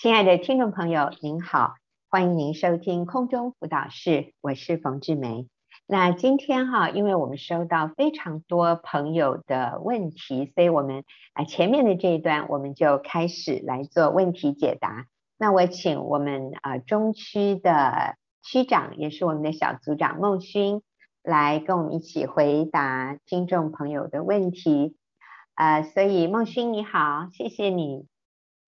亲爱的听众朋友，您好，欢迎您收听空中辅导室，我是冯志梅。那今天哈，因为我们收到非常多朋友的问题，所以我们啊前面的这一段我们就开始来做问题解答。那我请我们啊中区的区长，也是我们的小组长孟勋，来跟我们一起回答听众朋友的问题。啊，所以孟勋你好，谢谢你。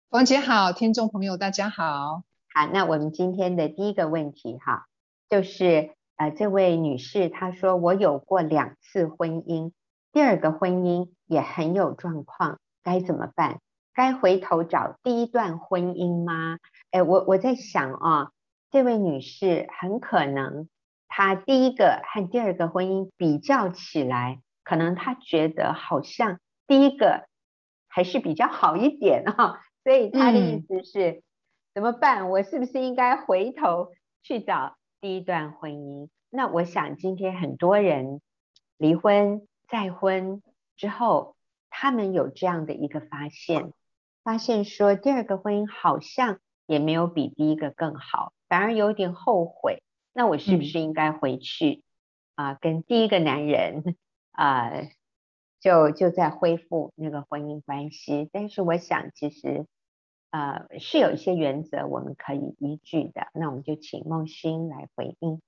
王姐好，听众朋友大家好。好，那我们今天的第一个问题哈，就是呃这位女士她说，我有过两次婚姻，第二个婚姻也很有状况，该怎么办？该回头找第一段婚姻吗？哎，我我在想啊，这位女士很可能她第一个和第二个婚姻比较起来，可能她觉得好像第一个还是比较好一点啊。所以他的意思是、嗯、怎么办？我是不是应该回头去找第一段婚姻？那我想今天很多人离婚再婚之后，他们有这样的一个发现，发现说第二个婚姻好像也没有比第一个更好，反而有点后悔。那我是不是应该回去啊、嗯呃，跟第一个男人啊、呃，就就在恢复那个婚姻关系？但是我想其实。呃，是有一些原则我们可以依据的，那我们就请梦欣来回应。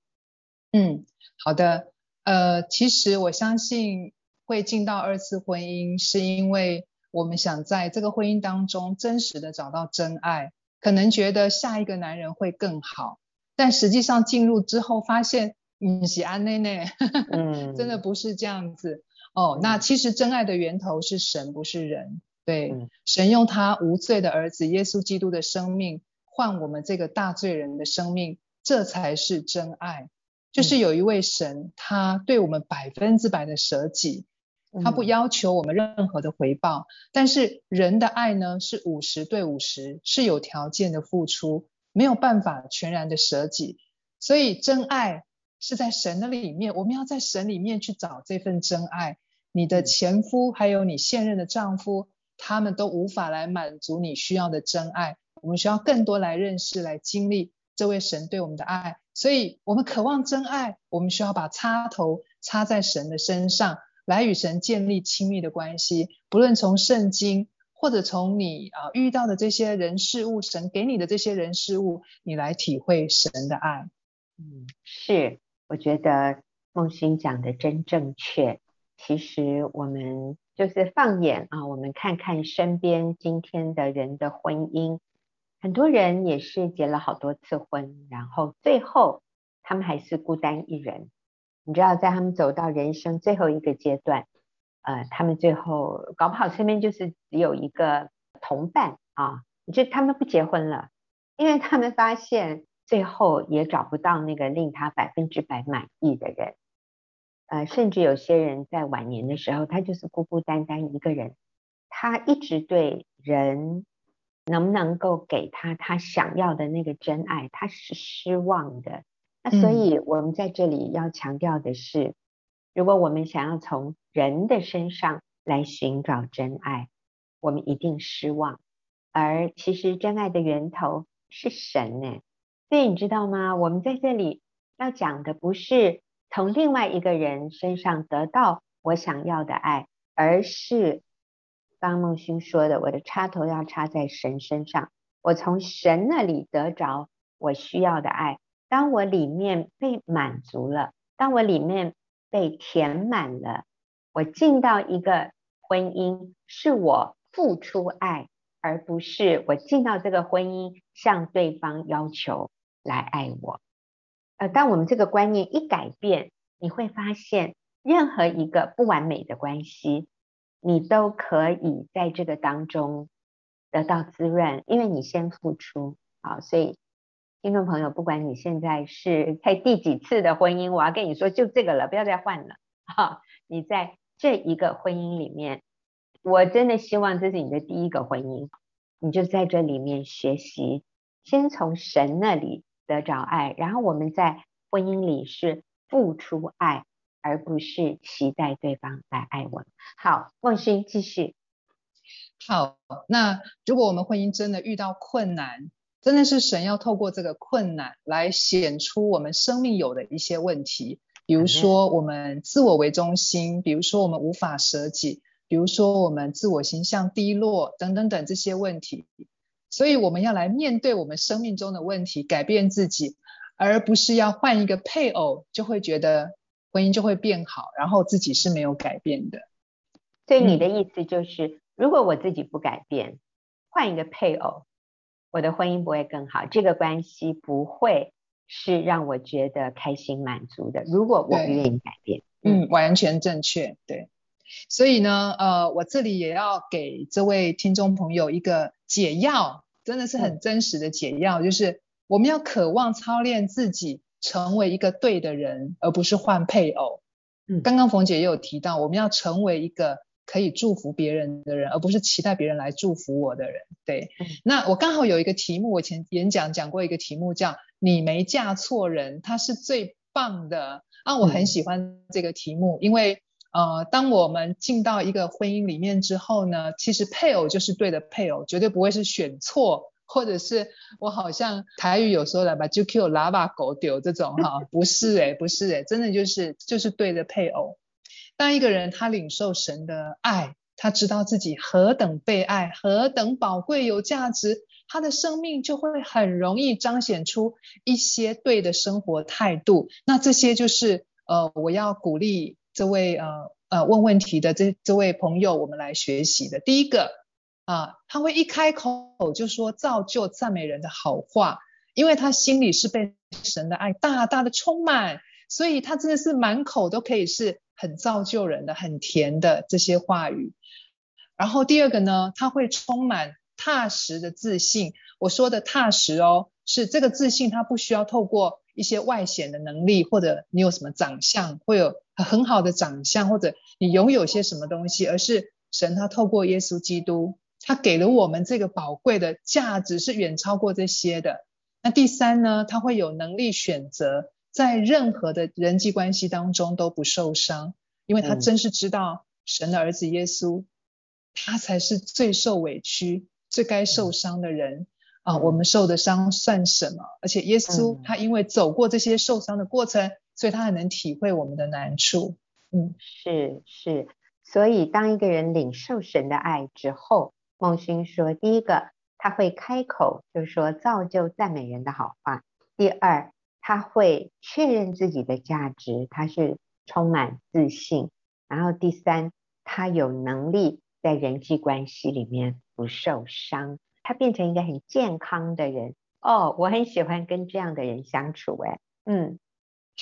嗯，好的。呃，其实我相信会进到二次婚姻，是因为我们想在这个婚姻当中真实的找到真爱，可能觉得下一个男人会更好，但实际上进入之后发现，嗯，喜安内内，嗯，真的不是这样子。哦，那其实真爱的源头是神，不是人。对，神用他无罪的儿子耶稣基督的生命换我们这个大罪人的生命，这才是真爱。就是有一位神，他对我们百分之百的舍己，他不要求我们任何的回报。但是人的爱呢，是五十对五十，是有条件的付出，没有办法全然的舍己。所以真爱是在神的里面，我们要在神里面去找这份真爱。你的前夫还有你现任的丈夫。他们都无法来满足你需要的真爱，我们需要更多来认识、来经历这位神对我们的爱。所以，我们渴望真爱，我们需要把插头插在神的身上，来与神建立亲密的关系。不论从圣经，或者从你啊遇到的这些人事物，神给你的这些人事物，你来体会神的爱。嗯，是，我觉得梦欣讲的真正确。其实我们。就是放眼啊，我们看看身边今天的人的婚姻，很多人也是结了好多次婚，然后最后他们还是孤单一人。你知道，在他们走到人生最后一个阶段，呃，他们最后搞不好身边就是只有一个同伴啊，就他们不结婚了，因为他们发现最后也找不到那个令他百分之百满意的人。呃，甚至有些人在晚年的时候，他就是孤孤单单一个人，他一直对人能不能够给他他想要的那个真爱，他是失望的。那所以我们在这里要强调的是，嗯，如果我们想要从人的身上来寻找真爱，我们一定失望。而其实真爱的源头是神呢。所以你知道吗？我们在这里要讲的不是。从另外一个人身上得到我想要的爱，而是刚孟勋说的，我的插头要插在神身上，我从神那里得着我需要的爱。当我里面被满足了，当我里面被填满了，我进到一个婚姻，是我付出爱，而不是我进到这个婚姻向对方要求来爱我。呃，当我们这个观念一改变，你会发现，任何一个不完美的关系，你都可以在这个当中得到滋润，因为你先付出。好，所以听众朋友，不管你现在是在第几次的婚姻，我要跟你说，就这个了，不要再换了。哈，你在这一个婚姻里面，我真的希望这是你的第一个婚姻，你就在这里面学习，先从神那里。得着爱，然后我们在婚姻里是付出爱，而不是期待对方来爱我们。好，孟欣继续。好，那如果我们婚姻真的遇到困难，真的是神要透过这个困难来显出我们生命有的一些问题，比如说我们自我为中心，比如说我们无法舍己，比如说我们自我形象低落等等等这些问题，所以我们要来面对我们生命中的问题，改变自己，而不是要换一个配偶就会觉得婚姻就会变好，然后自己是没有改变的。所以你的意思就是，嗯，如果我自己不改变，换一个配偶。我的婚姻不会更好，这个关系不会是让我觉得开心满足的。如果我不愿意改变，嗯，完全正确，对。所以呢，呃，我这里也要给这位听众朋友一个解药，真的是很真实的解药，嗯，就是我们要渴望操练自己成为一个对的人，而不是换配偶。嗯，刚刚冯姐也有提到，我们要成为一个。可以祝福别人的人，而不是期待别人来祝福我的人。对，嗯、那我刚好有一个题目，我前演讲讲过一个题目，叫“你没嫁错人”，他是最棒的啊！我很喜欢这个题目，嗯、因为呃，当我们进到一个婚姻里面之后呢，其实配偶就是对的配偶，绝对不会是选错，或者是我好像台语有时候来把就 Q 拉把狗丢这种哈，不是诶，不是诶，真的就是就是对的配偶。当一个人他领受神的爱，他知道自己何等被爱，何等宝贵有价值，他的生命就会很容易彰显出一些对的生活态度。那这些就是呃，我要鼓励这位呃呃问问题的这这位朋友，我们来学习的。第一个啊、他会一开口就说造就赞美人的好话，因为他心里是被神的爱大大的充满，所以他真的是满口都可以是。很造就人的、很甜的这些话语。然后第二个呢，他会充满踏实的自信。我说的踏实哦，是这个自信，他不需要透过一些外显的能力，或者你有什么长相，会有很好的长相，或者你拥有些什么东西，而是神他透过耶稣基督，他给了我们这个宝贵的价值，是远超过这些的。那第三呢，他会有能力选择。在任何的人际关系当中都不受伤，因为他真是知道神的儿子耶稣，他才是最受委屈、最该受伤的人啊！我们受的伤算什么？而且耶稣他因为走过这些受伤的过程，所以他很能体会我们的难处。嗯，是是，所以当一个人领受神的爱之后，孟勋说，第一个他会开口，就说造就赞美人的好话；第二。他会确认自己的价值，他是充满自信。然后第三，他有能力在人际关系里面不受伤，他变成一个很健康的人。哦，我很喜欢跟这样的人相处。哎，嗯，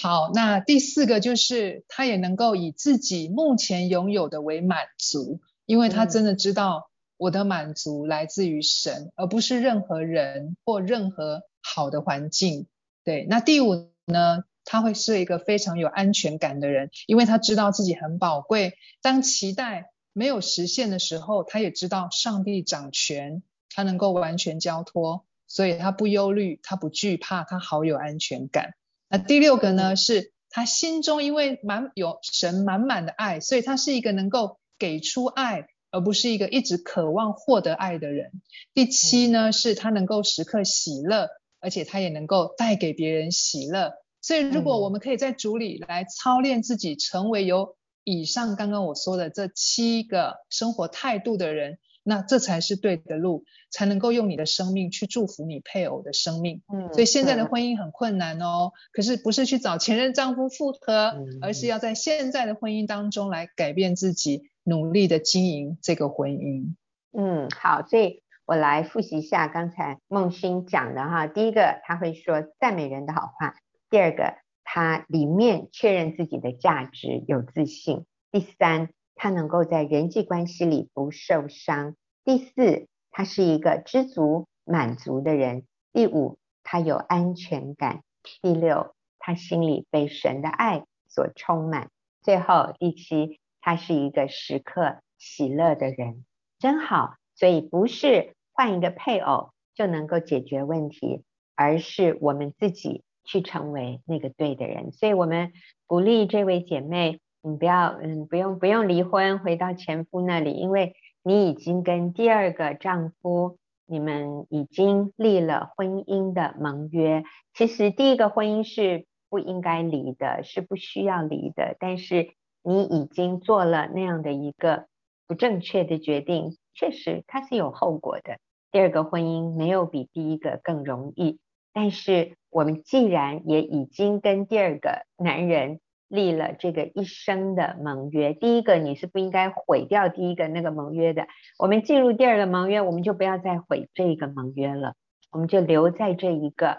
好，那第四个就是他也能够以自己目前拥有的为满足，因为他真的知道我的满足来自于神，而不是任何人或任何好的环境。对，那第五呢？他会是一个非常有安全感的人，因为他知道自己很宝贵。当期待没有实现的时候，他也知道上帝掌权，他能够完全交托，所以他不忧虑，他不惧怕，他好有安全感。那第六个呢？是他心中因为满有神满满的爱，所以他是一个能够给出爱，而不是一个一直渴望获得爱的人。第七呢？是他能够时刻喜乐。而且他也能够带给别人喜乐，所以如果我们可以在主里来操练自己，成为有以上刚刚我说的这七个生活态度的人，那这才是对的路，才能够用你的生命去祝福你配偶的生命。嗯，所以现在的婚姻很困难哦，可是不是去找前任丈夫复合，而是要在现在的婚姻当中来改变自己，努力的经营这个婚姻。嗯，好，所以。我来复习一下刚才梦欣讲的哈，第一个他会说赞美人的好话，第二个他里面确认自己的价值有自信，第三他能够在人际关系里不受伤，第四他是一个知足满足的人，第五他有安全感，第六他心里被神的爱所充满，最后第七他是一个时刻喜乐的人，真好，所以不是。换一个配偶就能够解决问题，而是我们自己去成为那个对的人。所以，我们鼓励这位姐妹，你不要，嗯，不用不用离婚，回到前夫那里，因为你已经跟第二个丈夫，你们已经立了婚姻的盟约。其实第一个婚姻是不应该离的，是不需要离的。但是你已经做了那样的一个不正确的决定，确实它是有后果的。第二个婚姻没有比第一个更容易，但是我们既然也已经跟第二个男人。立了这个一生的盟约，第一个你是不应该毁掉第一个那个盟约的。我们进入第二个盟约，我们就不要再毁这个盟约了，我们就留在这一个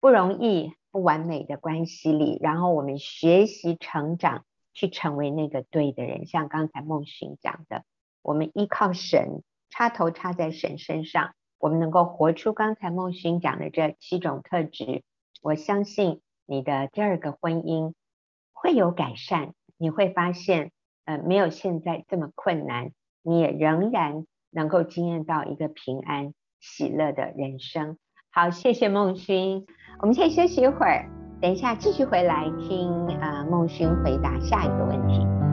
不容易、不完美的关系里，然后我们学习成长，去成为那个对的人。像刚才孟寻讲的，我们依靠神，插头插在神身上，我们能够活出刚才孟勋讲的这七种特质。我相信你的第二个婚姻。会有改善，你会发现，呃，没有现在这么困难，你也仍然能够经验到一个平安喜乐的人生。好，谢谢孟勋，我们先休息一会儿，等一下继续回来听呃孟勋回答下一个问题。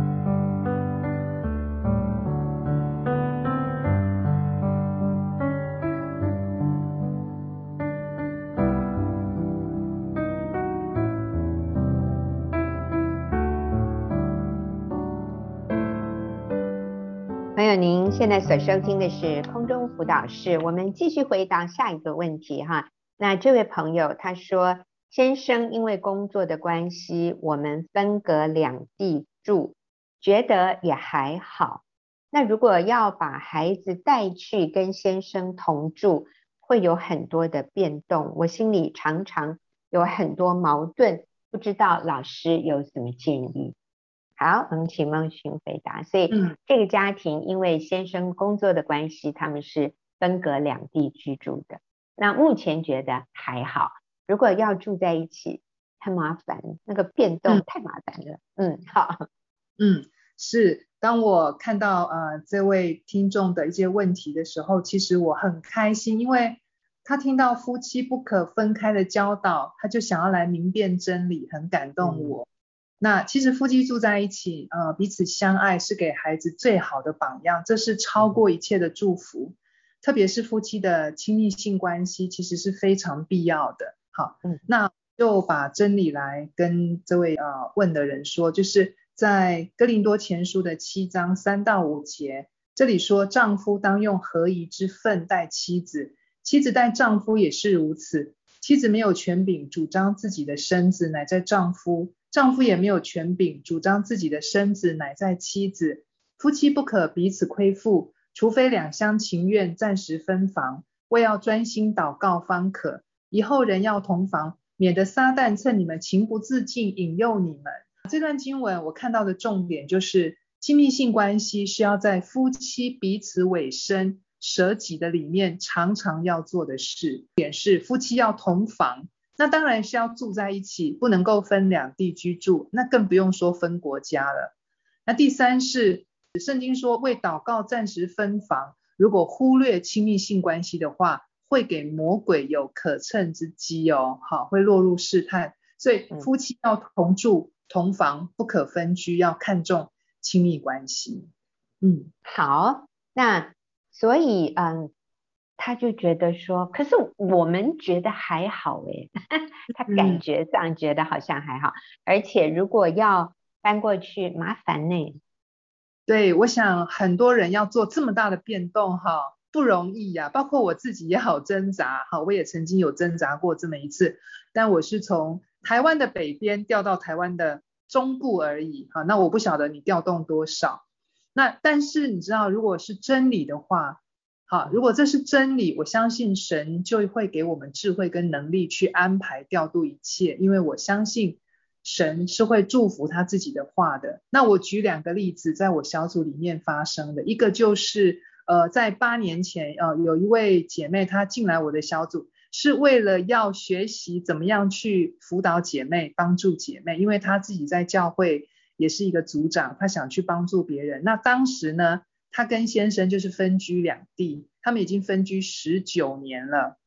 那所收听的是空中辅导室，我们继续回答下一个问题哈。那这位朋友他说，先生因为工作的关系，我们分隔两地住，觉得也还好。那如果要把孩子带去跟先生同住，会有很多的变动，我心里常常有很多矛盾，不知道老师有什么建议？好，我们请孟勋回答。所以这个家庭因为先生工作的关系，他们是分隔两地居住的。那目前觉得还好，如果要住在一起，太麻烦，那个变动太麻烦了。嗯，嗯，好，嗯，是。当我看到呃这位听众的一些问题的时候，其实我很开心，因为他听到夫妻不可分开的教导，他就想要来明辨真理，很感动我。嗯那其实夫妻住在一起，呃，彼此相爱是给孩子最好的榜样，这是超过一切的祝福。特别是夫妻的亲密性关系，其实是非常必要的。好，嗯，那就把真理来跟这位呃问的人说，就是在哥林多前书的七章三到五节，这里说，丈夫当用合宜之分待妻子，妻子待丈夫也是如此。妻子没有权柄主张自己的身子，乃在丈夫。丈夫也没有权柄主张自己的身子，乃在妻子。夫妻不可彼此亏负，除非两相情愿，暂时分房，为要专心祷告方可。以后人要同房，免得撒旦趁你们情不自禁引诱你们。这段经文我看到的重点就是，亲密性关系是要在夫妻彼此委身、舍己的里面常常要做的事。点是夫妻要同房。那当然是要住在一起，不能够分两地居住，那更不用说分国家了。那第三是圣经说为祷告暂时分房，如果忽略亲密性关系的话，会给魔鬼有可乘之机哦，好，会落入试探。所以夫妻要同住同房，不可分居，要看重亲密关系。嗯，好，那所以嗯。他就觉得说，可是我们觉得还好诶，他感觉上觉得好像还好，嗯、而且如果要搬过去麻烦呢？对，我想很多人要做这么大的变动哈，不容易呀、啊，包括我自己也好挣扎哈，我也曾经有挣扎过这么一次，但我是从台湾的北边调到台湾的中部而已哈，那我不晓得你调动多少，那但是你知道，如果是真理的话。好，如果这是真理，我相信神就会给我们智慧跟能力去安排调度一切，因为我相信神是会祝福他自己的话的。那我举两个例子，在我小组里面发生的，一个就是呃，在八年前，呃，有一位姐妹她进来我的小组，是为了要学习怎么样去辅导姐妹、帮助姐妹，因为她自己在教会也是一个组长，她想去帮助别人。那当时呢，他跟先生就是分居两地，他们已经分居十九年了，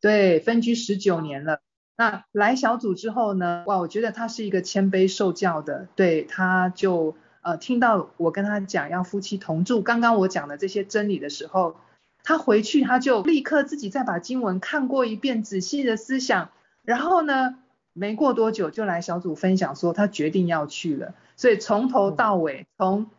对，分居十九年了。那来小组之后呢，哇，我觉得他是一个谦卑受教的，对，他就呃听到我跟他讲要夫妻同住，刚刚我讲的这些真理的时候，他回去他就立刻自己再把经文看过一遍，仔细的思想，然后呢，没过多久就来小组分享说他决定要去了，所以从头到尾，从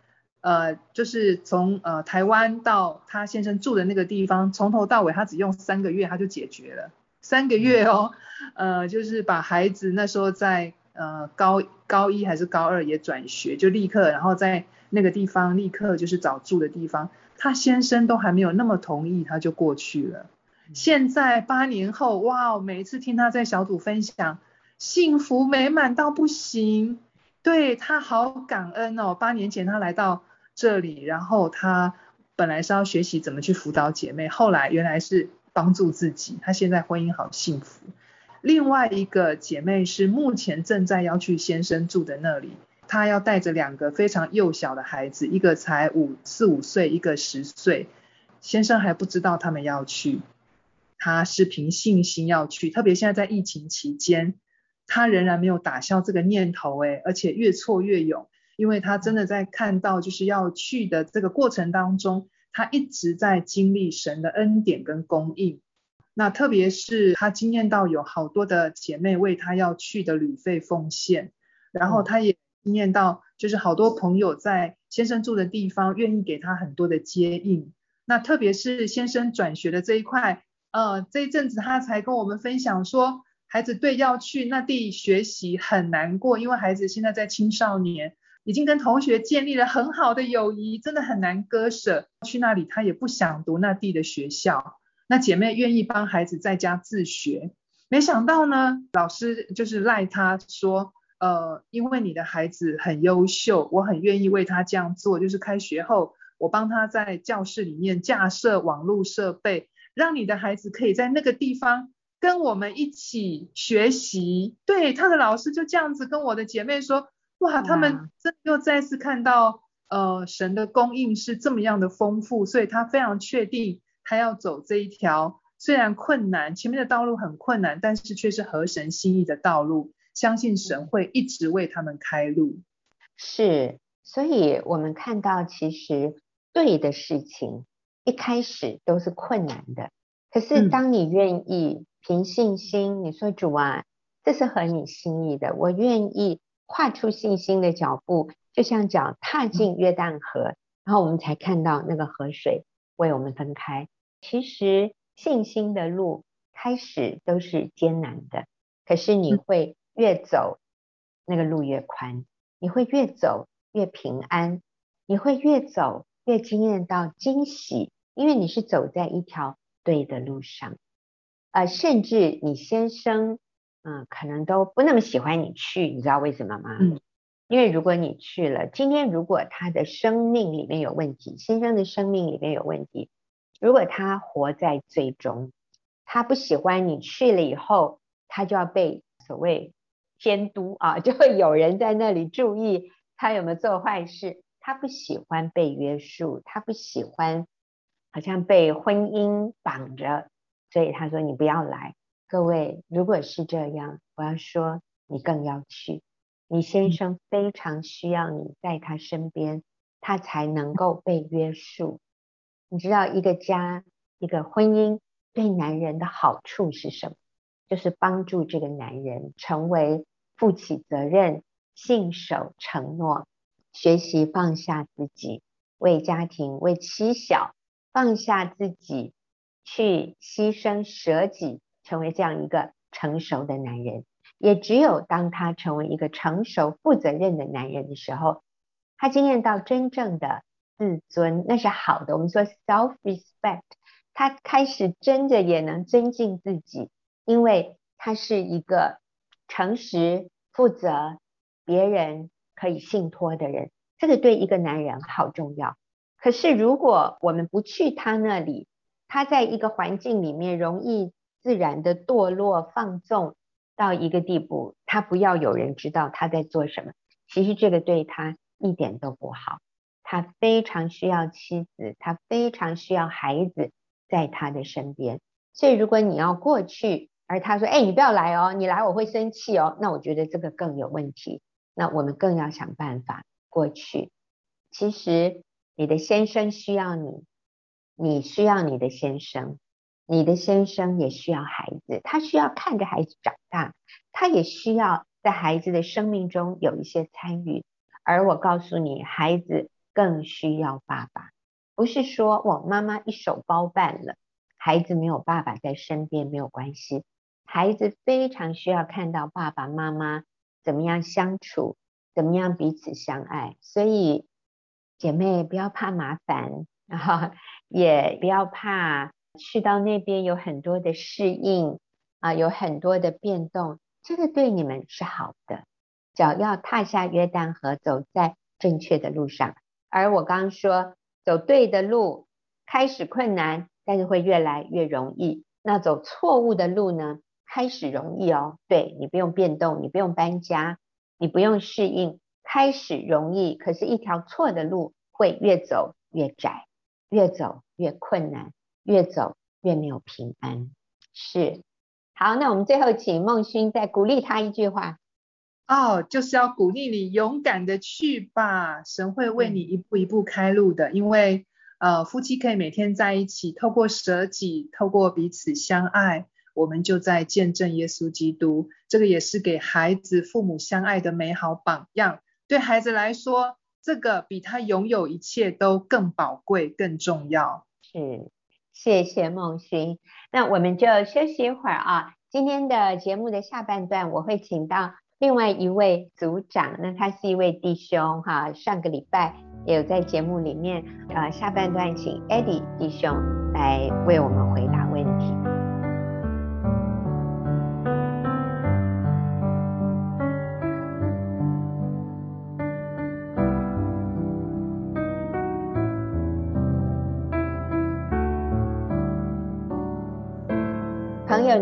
呃就是从呃台湾到他先生住的那个地方，从头到尾他只用三个月他就解决了，三个月哦，呃就是把孩子那时候在呃高高一还是高二也转学，就立刻然后在那个地方立刻就是找住的地方，他先生都还没有那么同意他就过去了，现在八年后哇，每一次听他在小组分享。幸福美满到不行，对，他好感恩哦。八年前他来到这里，然后他本来是要学习怎么去辅导姐妹，后来原来是帮助自己。他现在婚姻好幸福。另外一个姐妹是目前正在要去先生住的那里，她要带着两个非常幼小的孩子，一个才五四五岁，一个十岁，先生还不知道他们要去，她是凭信心要去，特别现在在疫情期间。她仍然没有打消这个念头，诶，而且越挫越勇，因为他真的在看到就是要去的这个过程当中，他一直在经历神的恩典跟供应。那特别是他经验到有好多的姐妹为他要去的旅费奉献，然后他也经验到就是好多朋友在先生住的地方愿意给他很多的接应。那特别是先生转学的这一块，呃，这一阵子他才跟我们分享说。孩子对要去那地学习很难过，因为孩子现在在青少年，已经跟同学建立了很好的友谊，真的很难割舍。去那里他也不想读那地的学校。那姐妹愿意帮孩子在家自学，没想到呢，老师就是赖他说，呃，因为你的孩子很优秀，我很愿意为他这样做，就是开学后我帮他在教室里面架设网络设备，让你的孩子可以在那个地方。跟我们一起学习，对，他的老师就这样子跟我的姐妹说，哇，他们真的又再次看到，呃，神的供应是这么样的丰富，所以他非常确定他要走这一条，虽然困难，前面的道路很困难，但是却是合神心意的道路，相信神会一直为他们开路。是，所以我们看到其实对的事情一开始都是困难的，可是当你愿意。凭信心，你说主啊，这是合你心意的，我愿意跨出信心的脚步，就像脚踏进约旦河，然后我们才看到那个河水为我们分开。其实信心的路开始都是艰难的，可是你会越走那个路越宽，你会越走越平安，你会越走越惊艳到惊喜，因为你是走在一条对的路上。呃，甚至你先生，嗯、呃，可能都不那么喜欢你去，你知道为什么吗？嗯，因为如果你去了，今天如果他的生命里面有问题，先生的生命里面有问题，如果他活在最终，他不喜欢你去了以后，他就要被所谓监督啊，就会有人在那里注意他有没有做坏事，他不喜欢被约束，他不喜欢好像被婚姻绑着。所以他说：“你不要来，各位，如果是这样，我要说你更要去。你先生非常需要你在他身边，他才能够被约束。你知道，一个家、一个婚姻对男人的好处是什么？就是帮助这个男人成为负起责任、信守承诺、学习放下自己，为家庭、为妻小放下自己。”去牺牲舍己，成为这样一个成熟的男人。也只有当他成为一个成熟、负责任的男人的时候，他经验到真正的自尊，那是好的。我们说 self-respect，他开始真的也能尊敬自己，因为他是一个诚实、负责、别人可以信托的人。这个对一个男人好重要。可是如果我们不去他那里，他在一个环境里面容易自然的堕落放纵到一个地步，他不要有人知道他在做什么。其实这个对他一点都不好。他非常需要妻子，他非常需要孩子在他的身边。所以如果你要过去，而他说：“哎，你不要来哦，你来我会生气哦。”那我觉得这个更有问题。那我们更要想办法过去。其实你的先生需要你，你需要你的先生，你的先生也需要孩子，他需要看着孩子长大，他也需要在孩子的生命中有一些参与。而我告诉你，孩子更需要爸爸，不是说我妈妈一手包办了，孩子没有爸爸在身边没有关系。孩子非常需要看到爸爸妈妈怎么样相处，怎么样彼此相爱。所以姐妹不要怕麻烦，然 后也不要怕去到那边有很多的适应啊，有很多的变动，这个对你们是好的。脚要踏下约旦河，走在正确的路上。而我刚刚说，走对的路开始困难，但是会越来越容易。那走错误的路呢？开始容易哦，对，你不用变动，你不用搬家，你不用适应，开始容易。可是，一条错的路会越走越窄，越走越困难，越走越没有平安。是，好，那我们最后请孟勋再鼓励他一句话。哦，就是要鼓励你勇敢的去吧，神会为你一步一步开路的。嗯、因为呃，夫妻可以每天在一起，透过舍己，透过彼此相爱。我们就在见证耶稣基督，这个也是给孩子父母相爱的美好榜样。对孩子来说，这个比他拥有一切都更宝贵、更重要。是，谢谢孟勋。那我们就休息一会儿啊。今天的节目的下半段，我会请到另外一位组长，那他是一位弟兄哈。上个礼拜也有在节目里面，呃，下半段请 Eddie 弟兄来为我们回答问题。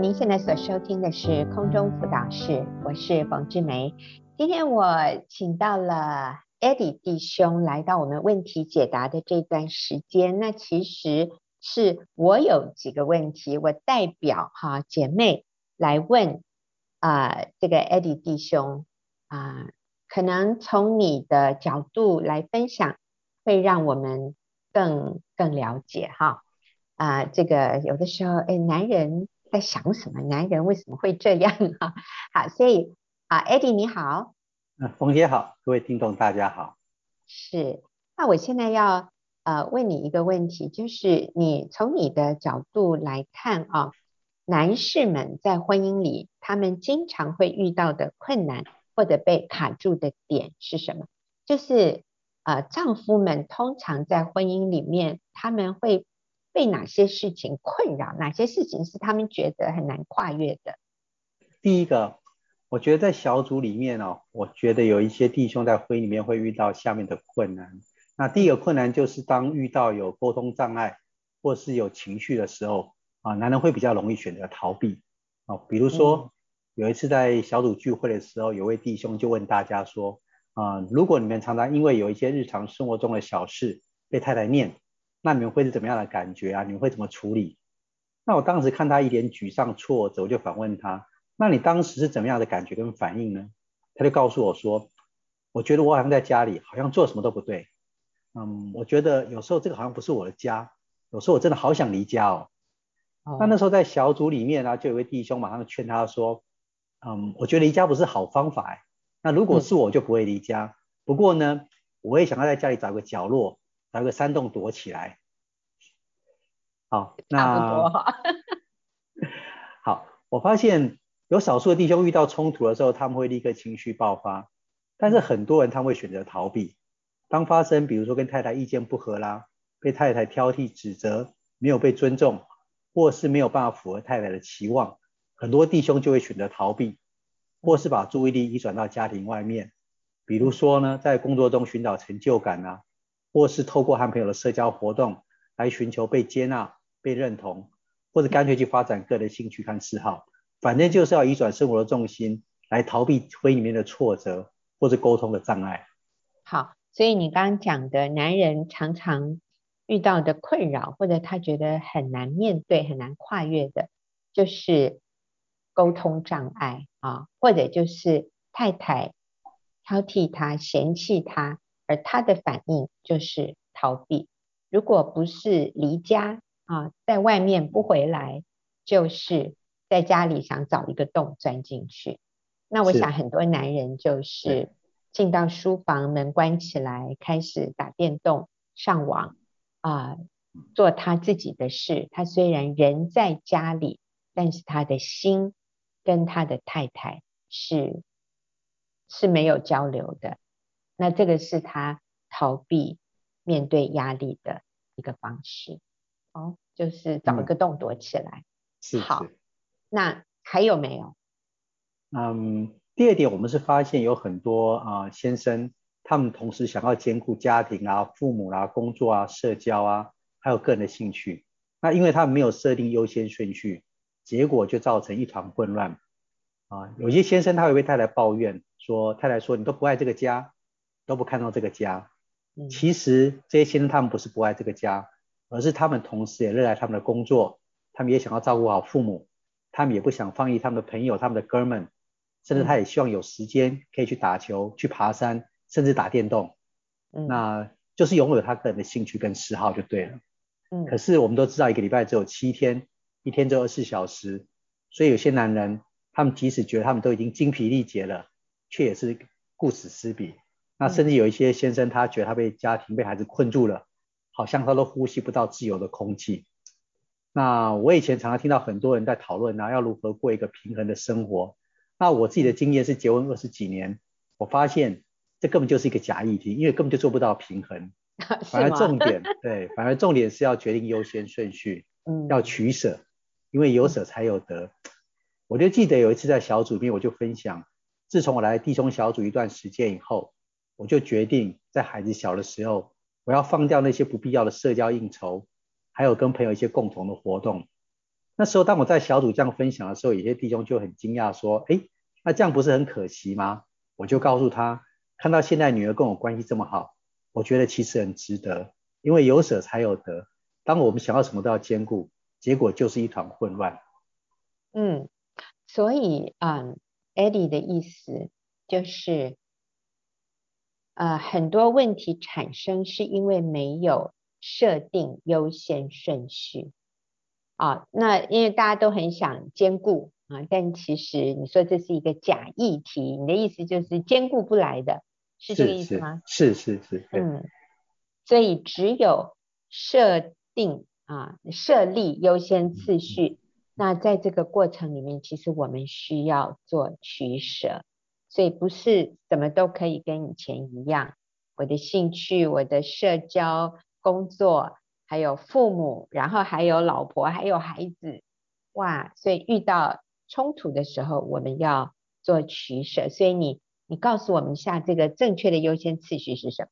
您现在所收听的是空中辅导室，我是冯志梅。今天我请到了 Eddie 弟兄来到我们问题解答的这段时间。那其实是我有几个问题，我代表哈姐妹来问啊、这个 Eddie 弟兄啊、可能从你的角度来分享，会让我们更更了解哈啊、这个有的时候哎，男人。在想什么？男人为什么会这样啊？好，所以啊，Eddie 你好，嗯，冯姐好，各位听众大家好。是，那我现在要呃问你一个问题，就是你从你的角度来看啊，男士们在婚姻里，他们经常会遇到的困难或者被卡住的点是什么？就是呃，丈夫们通常在婚姻里面，他们会。被哪些事情困扰？哪些事情是他们觉得很难跨越的？第一个，我觉得在小组里面哦，我觉得有一些弟兄在婚姻里面会遇到下面的困难。那第一个困难就是当遇到有沟通障碍或是有情绪的时候啊，男人会比较容易选择逃避啊。比如说有一次在小组聚会的时候，有位弟兄就问大家说啊，如果你们常常因为有一些日常生活中的小事被太太念。那你们会是怎么样的感觉啊？你们会怎么处理？那我当时看他一脸沮丧挫折，我就反问他：那你当时是怎么样的感觉跟反应呢？他就告诉我说：我觉得我好像在家里，好像做什么都不对。嗯，我觉得有时候这个好像不是我的家，有时候我真的好想离家哦。哦。那那时候在小组里面呢，就有位弟兄马上劝他说：嗯，我觉得离家不是好方法哎。那如果是我就不会离家，嗯。不过呢，我也想要在家里找个角落。找个山洞躲起来。好，那好，我发现有少数的弟兄遇到冲突的时候，他们会立刻情绪爆发，但是很多人他们会选择逃避。当发生比如说跟太太意见不合啦，被太太挑剔指责，没有被尊重，或是没有办法符合太太的期望，很多弟兄就会选择逃避，或是把注意力移转到家庭外面，比如说呢，在工作中寻找成就感啊。或是透过和朋友的社交活动来寻求被接纳、被认同，或者干脆去发展个人兴趣和嗜好，反正就是要移转生活的重心来逃避婚姻里面的挫折或者沟通的障碍。好，所以你刚刚讲的男人常常遇到的困扰，或者他觉得很难面对、很难跨越的，就是沟通障碍啊，或者就是太太挑剔他、嫌弃他。而他的反应就是逃避。如果不是离家啊，在外面不回来，就是在家里想找一个洞钻进去。那我想很多男人就是进到书房，门关起来，开始打电动、上网啊，做他自己的事。他虽然人在家里，但是他的心跟他的太太是是没有交流的。那这个是他逃避面对压力的一个方式。哦，就是找一个洞躲起来。是、嗯。好，那还有没有？嗯，第二点，我们是发现有很多啊、呃、先生，他们同时想要兼顾家庭啊、父母啊、工作啊、社交啊，还有个人的兴趣。那因为他们没有设定优先顺序，结果就造成一团混乱啊。有些先生他会被太太抱怨说，太太说你都不爱这个家，都不看重这个家。其实这些先生他们不是不爱这个家，而是他们同时也热爱他们的工作，他们也想要照顾好父母，他们也不想放弃他们的朋友、他们的哥们。甚至他也希望有时间可以去打球、去爬山，甚至打电动。嗯，那就是拥有他个人的兴趣跟嗜好就对了。嗯，可是我们都知道，一个礼拜只有七天，一天只有二十四小时，所以有些男人，他们即使觉得他们都已经精疲力竭了，却也是顾此失彼。那甚至有一些先生，他觉得他被家庭、被孩子困住了，好像他都呼吸不到自由的空气。那我以前常常听到很多人在讨论啊，要如何过一个平衡的生活。那我自己的经验是结婚二十几年，我发现这根本就是一个假议题，因为根本就做不到平衡。反而重点 对，反而重点是要决定优先顺序，嗯，要取舍，因为有舍才有得。嗯。我就记得有一次在小组里面，我就分享，自从我来弟兄小组一段时间以后，我就决定在孩子小的时候，我要放掉那些不必要的社交应酬，还有跟朋友一些共同的活动。那时候，当我在小组这样分享的时候，有些弟兄就很惊讶说：“哎，那这样不是很可惜吗？”我就告诉他，看到现在女儿跟我关系这么好，我觉得其实很值得，因为有舍才有得。当我们想要什么都要兼顾，结果就是一团混乱。嗯，所以，嗯，Eddie 的意思就是，呃，很多问题产生是因为没有设定优先顺序。啊，那因为大家都很想兼顾啊，但其实你说这是一个假议题，你的意思就是兼顾不来的，是这个意思吗？是是是，是。嗯，所以只有设定啊，设立优先次序，嗯，那在这个过程里面，其实我们需要做取舍，所以不是什么都可以跟以前一样，我的兴趣、我的社交、工作。还有父母，然后还有老婆，还有孩子，哇！所以遇到冲突的时候，我们要做取舍。所以你你告诉我们一下，这个正确的优先次序是什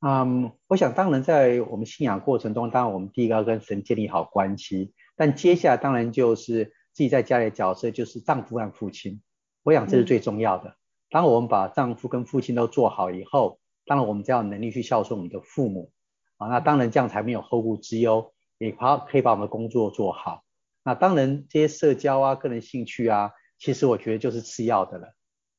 么？嗯，我想当然在我们信仰过程中，当然我们第一个要跟神建立好关系，但接下来当然就是自己在家里的角色，就是丈夫和父亲。我想这是最重要的。嗯。当我们把丈夫跟父亲都做好以后，当然我们才有能力去孝顺我们的父母。啊，那当然这样才没有后顾之忧，也把可以把我们的工作做好。那当然这些社交啊、个人兴趣啊，其实我觉得就是次要的了。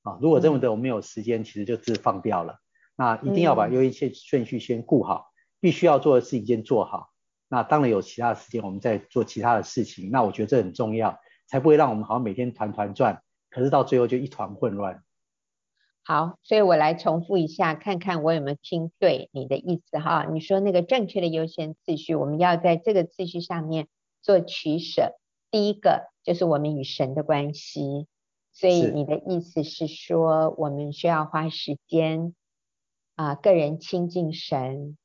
啊，如果认为的我没有时间，其实就是放掉了。那一定要把优先顺序先顾好，必须要做的事情先做好。那当然有其他的时间，我们再做其他的事情。那我觉得这很重要，才不会让我们好像每天团团转，可是到最后就一团混乱。好，所以我来重复一下，看看我有没有听对你的意思哈。你说那个正确的优先次序，我们要在这个次序上面做取舍。第一个就是我们与神的关系，所以你的意思是说，我们需要花时间啊，个人亲近神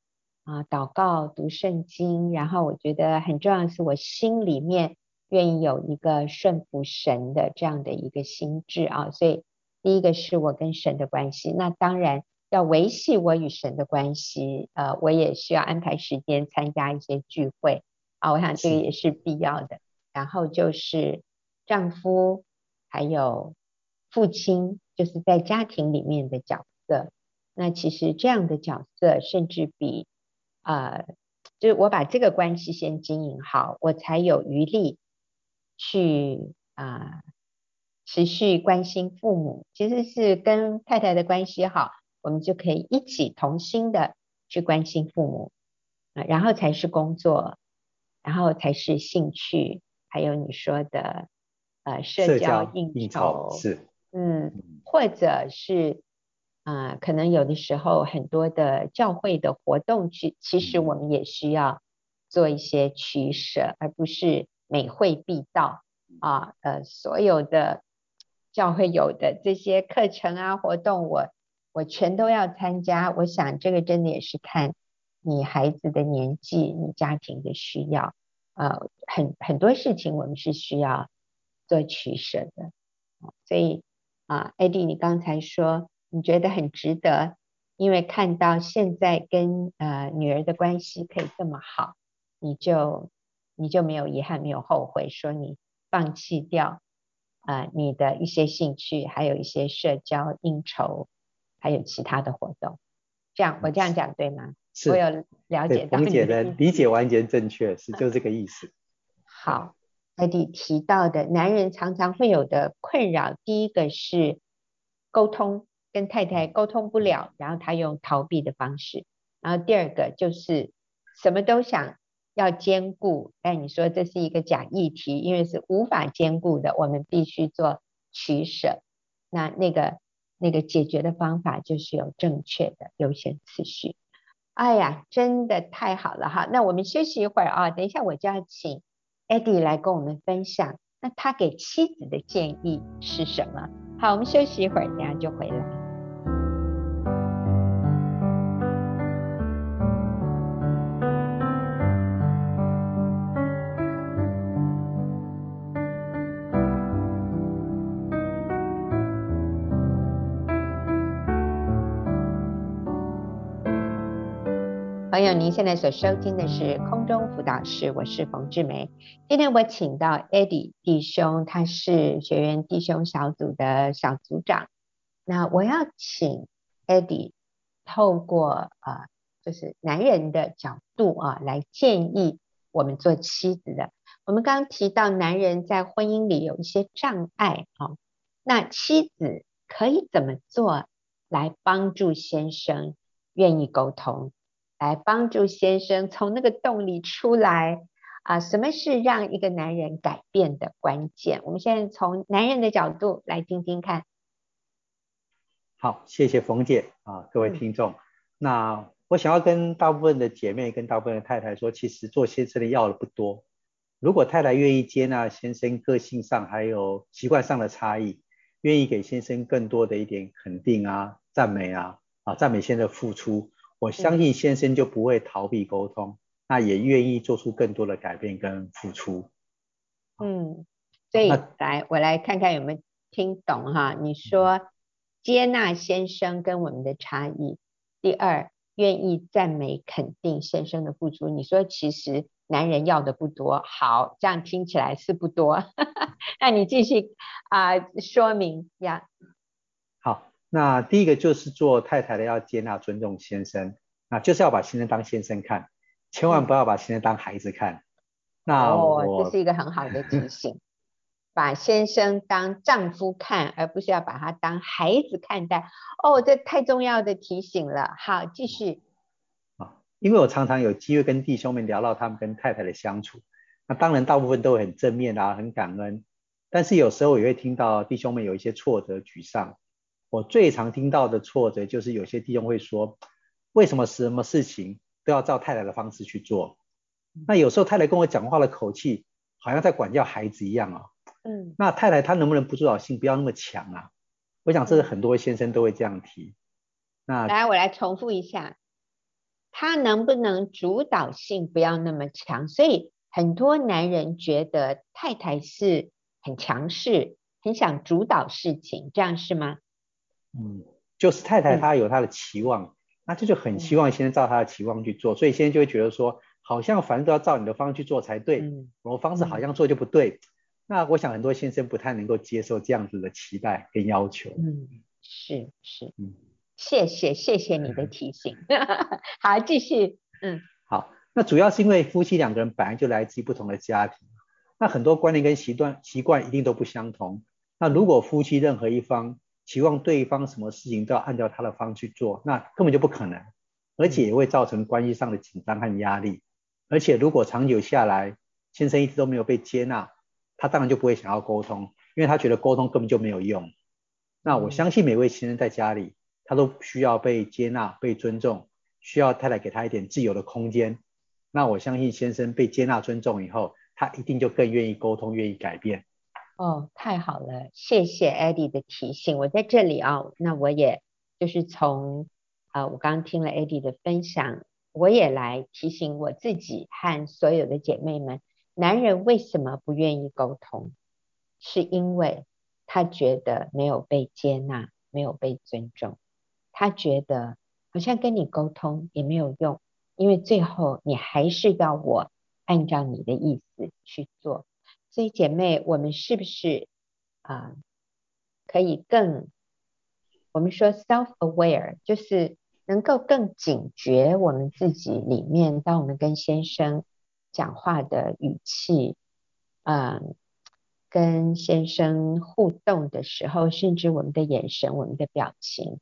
啊，祷告、读圣经，然后我觉得很重要的是，我心里面愿意有一个顺服神的这样的一个心智啊，所以。第一个是我跟神的关系，那当然要维系我与神的关系，呃，我也需要安排时间参加一些聚会啊，我想这个也是必要的。然后就是丈夫还有父亲，就是在家庭里面的角色。那其实这样的角色，甚至比呃，就是我把这个关系先经营好，我才有余力去啊。呃持续关心父母，其实是跟太太的关系好，我们就可以一起同心的去关心父母。啊，然后才是工作，然后才是兴趣，还有你说的呃社交应酬，应酬是。嗯，或者是啊、呃，可能有的时候很多的教会的活动去，其实我们也需要做一些取舍，而不是每会必到啊，呃，所有的教会有的这些课程啊活动，我我全都要参加。我想这个真的也是看你孩子的年纪，你家庭的需要，呃，很很多事情我们是需要做取舍的，所以。啊，Eddie，你刚才说你觉得很值得，因为看到现在跟呃女儿的关系可以这么好，你就你就没有遗憾，没有后悔，说你放弃掉啊、呃、你的一些兴趣，还有一些社交应酬，还有其他的活动，这样我这样讲对吗？是，我有了解到理解，的理解完全正确，是就这个意思。好。艾迪提到的男人常常会有的困扰，第一个是沟通，跟太太沟通不了，然后他用逃避的方式；然后第二个就是什么都想要兼顾，但你说这是一个假议题，因为是无法兼顾的，我们必须做取舍。那那个那个解决的方法就是有正确的优先次序。哎呀，真的太好了哈！那我们休息一会儿啊，等一下我就要请。Eddie 来跟我们分享，那他给妻子的建议是什么？好，我们休息一会儿，等下就回来。朋友，您现在所收听的是空中辅导室，我是冯志梅。今天我请到 Eddie 弟兄，他是学员弟兄小组的小组长。那我要请 Eddie 透过啊、呃，就是男人的角度啊，来建议我们做妻子的。我们刚刚提到男人在婚姻里有一些障碍啊，那妻子可以怎么做来帮助先生愿意沟通？来帮助先生从那个洞里出来啊！什么是让一个男人改变的关键？我们现在从男人的角度来听听看。好，谢谢冯姐啊，各位听众。嗯、那我想要跟大部分的姐妹、跟大部分的太太说，其实做先生的要的不多。如果太太愿意接纳先生个性上还有习惯上的差异，愿意给先生更多的一点肯定啊、赞美啊啊，赞美先生的付出。我相信先生就不会逃避沟通，嗯、那也愿意做出更多的改变跟付出。嗯，所以来我来看看有没有听懂哈？你说接纳先生跟我们的差异，第二愿意赞美肯定先生的付出。你说其实男人要的不多，好，这样听起来是不多。那你继续啊、呃、说明呀。好。那第一个就是做太太的要接纳尊重先生，那就是要把先生当先生看，千万不要把先生当孩子看。那哦，这是一个很好的提醒，把先生当丈夫看，而不是要把他当孩子看待。哦，这太重要的提醒了。好，继续。啊，因为我常常有机会跟弟兄们聊到他们跟太太的相处，那当然大部分都会很正面啊，很感恩，但是有时候也会听到弟兄们有一些挫折、沮丧。我最常听到的挫折就是有些弟兄会说，为什么什么事情都要照太太的方式去做？那有时候太太跟我讲话的口气好像在管教孩子一样啊。嗯，那太太她能不能不主导性不要那么强啊？我想这是很多先生都会这样提。那来，我来重复一下，他能不能主导性不要那么强？所以很多男人觉得太太是很强势，很想主导事情，这样是吗？嗯，就是太太她有她的期望，嗯、那这就很希望先生照她的期望去做，嗯、所以先生就会觉得说，好像反正都要照你的方式去做才对，嗯、我方式好像做就不对。嗯、那我想很多先生不太能够接受这样子的期待跟要求。嗯，是是，嗯，谢谢谢谢你的提醒。好，继续。嗯，好，那主要是因为夫妻两个人本来就来自于不同的家庭，那很多观念跟习惯习惯一定都不相同。那如果夫妻任何一方期望对方什么事情都要按照他的方去做，那根本就不可能，而且也会造成关系上的紧张和压力。而且如果长久下来，先生一直都没有被接纳，他当然就不会想要沟通，因为他觉得沟通根本就没有用。那我相信每位先生在家里，他都需要被接纳、被尊重，需要太太给他一点自由的空间。那我相信先生被接纳、尊重以后，他一定就更愿意沟通、愿意改变。哦，太好了，谢谢 Eddie 的提醒。我在这里啊，那我也就是从呃，我刚刚听了 Eddie 的分享，我也来提醒我自己和所有的姐妹们：男人为什么不愿意沟通？是因为他觉得没有被接纳，没有被尊重。他觉得好像跟你沟通也没有用，因为最后你还是要我按照你的意思去做。所以姐妹，我们是不是啊、可以更我们说 self-aware，就是能够更警觉我们自己里面，当我们跟先生讲话的语气，嗯、跟先生互动的时候，甚至我们的眼神、我们的表情，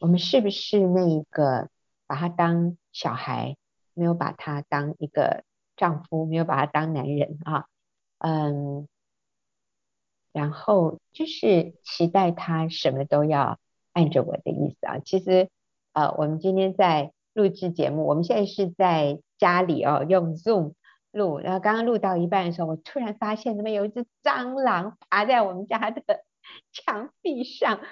我们是不是那一个把他当小孩，没有把他当一个丈夫，没有把他当男人啊？嗯，然后就是期待他什么都要按着我的意思啊。其实，呃，我们今天在录制节目，我们现在是在家里哦，用 Zoom。录，然后刚刚录到一半的时候，我突然发现那边有一只蟑螂爬在我们家的 墙壁上，哇！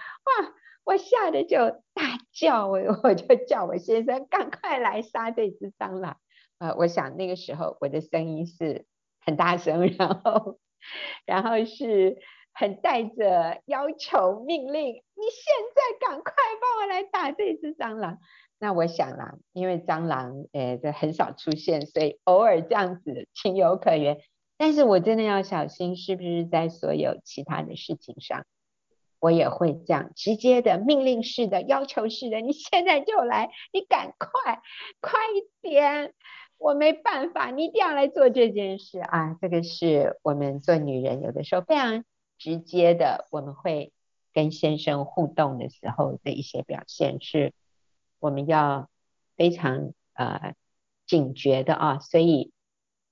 我吓得就大叫，我我就叫我先生赶快来杀这只蟑螂。呃，我想那个时候我的声音是很大声，然后然后是很带着要求命令，你现在赶快帮我来打这只蟑螂。那我想啦，因为蟑螂诶这很少出现，所以偶尔这样子情有可原。但是我真的要小心，是不是在所有其他的事情上，我也会这样直接的命令式的要求式的，你现在就来，你赶快快一点，我没办法，你一定要来做这件事啊！这个是我们做女人有的时候非常直接的，我们会跟先生互动的时候的一些表现是。我们要非常呃警觉的啊，所以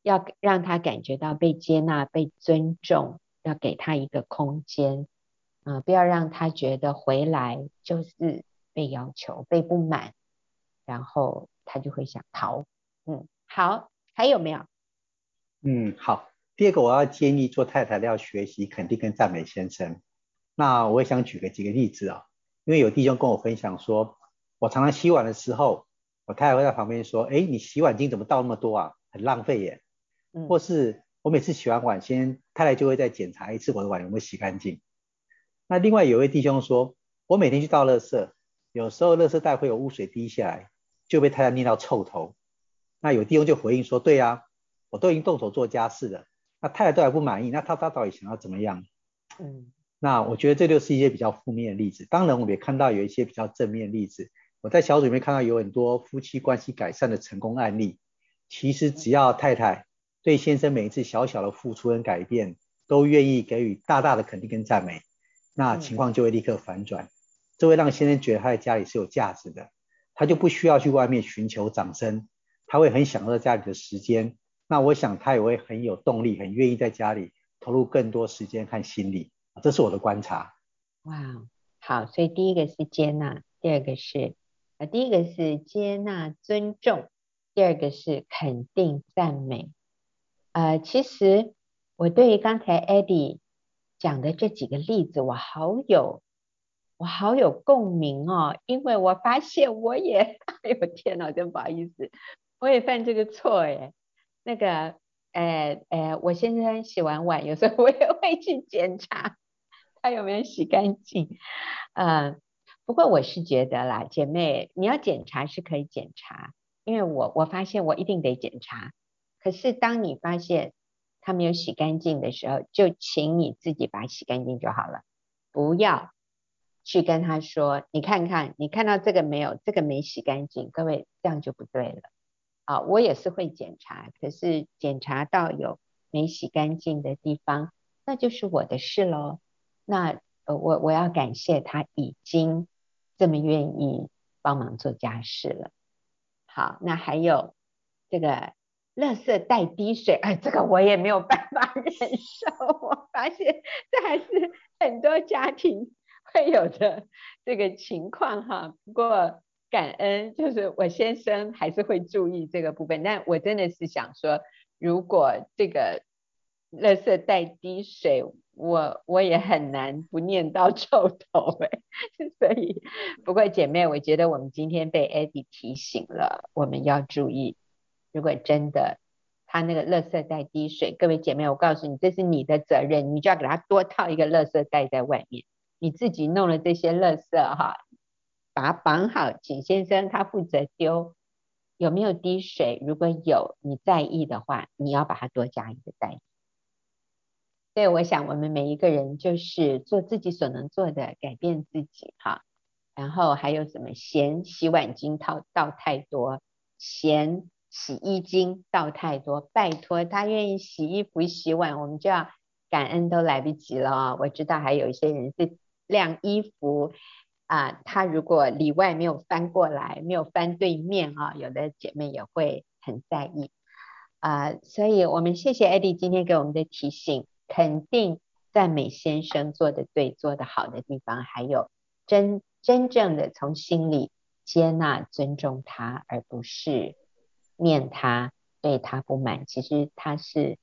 要让他感觉到被接纳、被尊重，要给他一个空间啊，不要让他觉得回来就是被要求、被不满，然后他就会想逃。嗯，好，还有没有？嗯，好。第二个，我要建议做太太的要学习肯定跟赞美先生。那我也想举个几个例子啊，因为有弟兄跟我分享说。我常常洗碗的时候，我太太会在旁边说：“哎，你洗碗巾怎么倒那么多啊？很浪费耶。”嗯，或是我每次洗完碗，先太太就会再检查一次我的碗有没有洗干净。那另外有位弟兄说，我每天去倒垃圾，有时候垃圾袋会有污水滴下来，就被太太念到臭头。那有弟兄就回应说：“对呀，我都已经动手做家事了，那太太都还不满意，那他他到底想要怎么样？”嗯，那我觉得这就是一些比较负面的例子。当然，我们也看到有一些比较正面的例子。我在小组里面看到有很多夫妻关系改善的成功案例。其实只要太太对先生每一次小小的付出跟改变，都愿意给予大大的肯定跟赞美，那情况就会立刻反转。这会让先生觉得他在家里是有价值的，他就不需要去外面寻求掌声，他会很享受在家里的时间。那我想他也会很有动力，很愿意在家里投入更多时间和心力。这是我的观察。哇，好，所以第一个是接纳，第二个是。啊，第一个是接纳尊重，第二个是肯定赞美。呃，其实我对于刚才 Eddie 讲的这几个例子，我好有我好有共鸣哦，因为我发现我也，哎呦天哪，真不好意思，我也犯这个错哎。那个，呃呃，我先生洗完碗，有时候我也会去检查他有没有洗干净，呃。不过我是觉得啦，姐妹，你要检查是可以检查，因为我我发现我一定得检查。可是当你发现他没有洗干净的时候，就请你自己把它洗干净就好了，不要去跟他说，你看看，你看到这个没有？这个没洗干净，各位这样就不对了。啊，我也是会检查，可是检查到有没洗干净的地方，那就是我的事喽。那呃，我我要感谢他已经这么愿意帮忙做家事了。好，那还有这个垃圾袋滴水，哎，这个我也没有办法忍受。我发现这还是很多家庭会有的这个情况哈。不过感恩，就是我先生还是会注意这个部分。但我真的是想说，如果这个垃圾袋滴水，我我也很难不念到臭头哎。所以，不过姐妹，我觉得我们今天被 Eddie 提醒了，我们要注意。如果真的他那个垃圾袋滴水，各位姐妹，我告诉你，这是你的责任，你就要给他多套一个垃圾袋在外面。你自己弄了这些垃圾哈，把它绑好，请先生他负责丢。有没有滴水？如果有，你在意的话，你要把它多加一个袋。子。对我想，我们每一个人就是做自己所能做的，改变自己哈。然后还有什么？嫌洗碗巾倒倒太多，嫌洗衣精倒太多。拜托，他愿意洗衣服、洗碗，我们就要感恩都来不及了！我知道还有一些人是晾衣服啊，他如果里外没有翻过来，没有翻对面啊，有的姐妹也会很在意啊。所以我们谢谢 Eddie 今天给我们的提醒。肯定赞美先生做的对、做的好的地方，还有真真正的从心里接纳、尊重他，而不是念他、对他不满。其实他是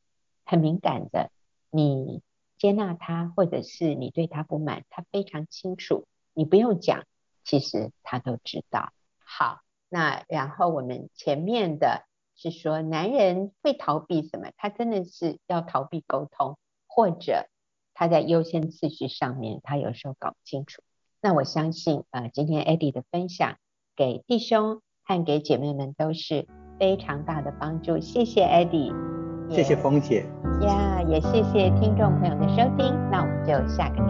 很敏感的，你接纳他，或者是你对他不满，他非常清楚，你不用讲，其实他都知道。好，那然后我们前面的是说，男人会逃避什么？他真的是要逃避沟通。或者他在优先次序上面，他有时候搞不清楚。那我相信，呃，今天 Eddie 的分享给弟兄和给姐妹们都是非常大的帮助。谢谢 Eddie，谢谢凤姐，呀，也谢谢听众朋友的收听。那我们就下个。